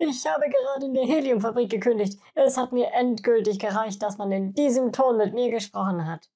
Ich habe gerade in der Heliumfabrik gekündigt. Es hat mir endgültig gereicht, dass man in diesem Ton mit mir gesprochen hat.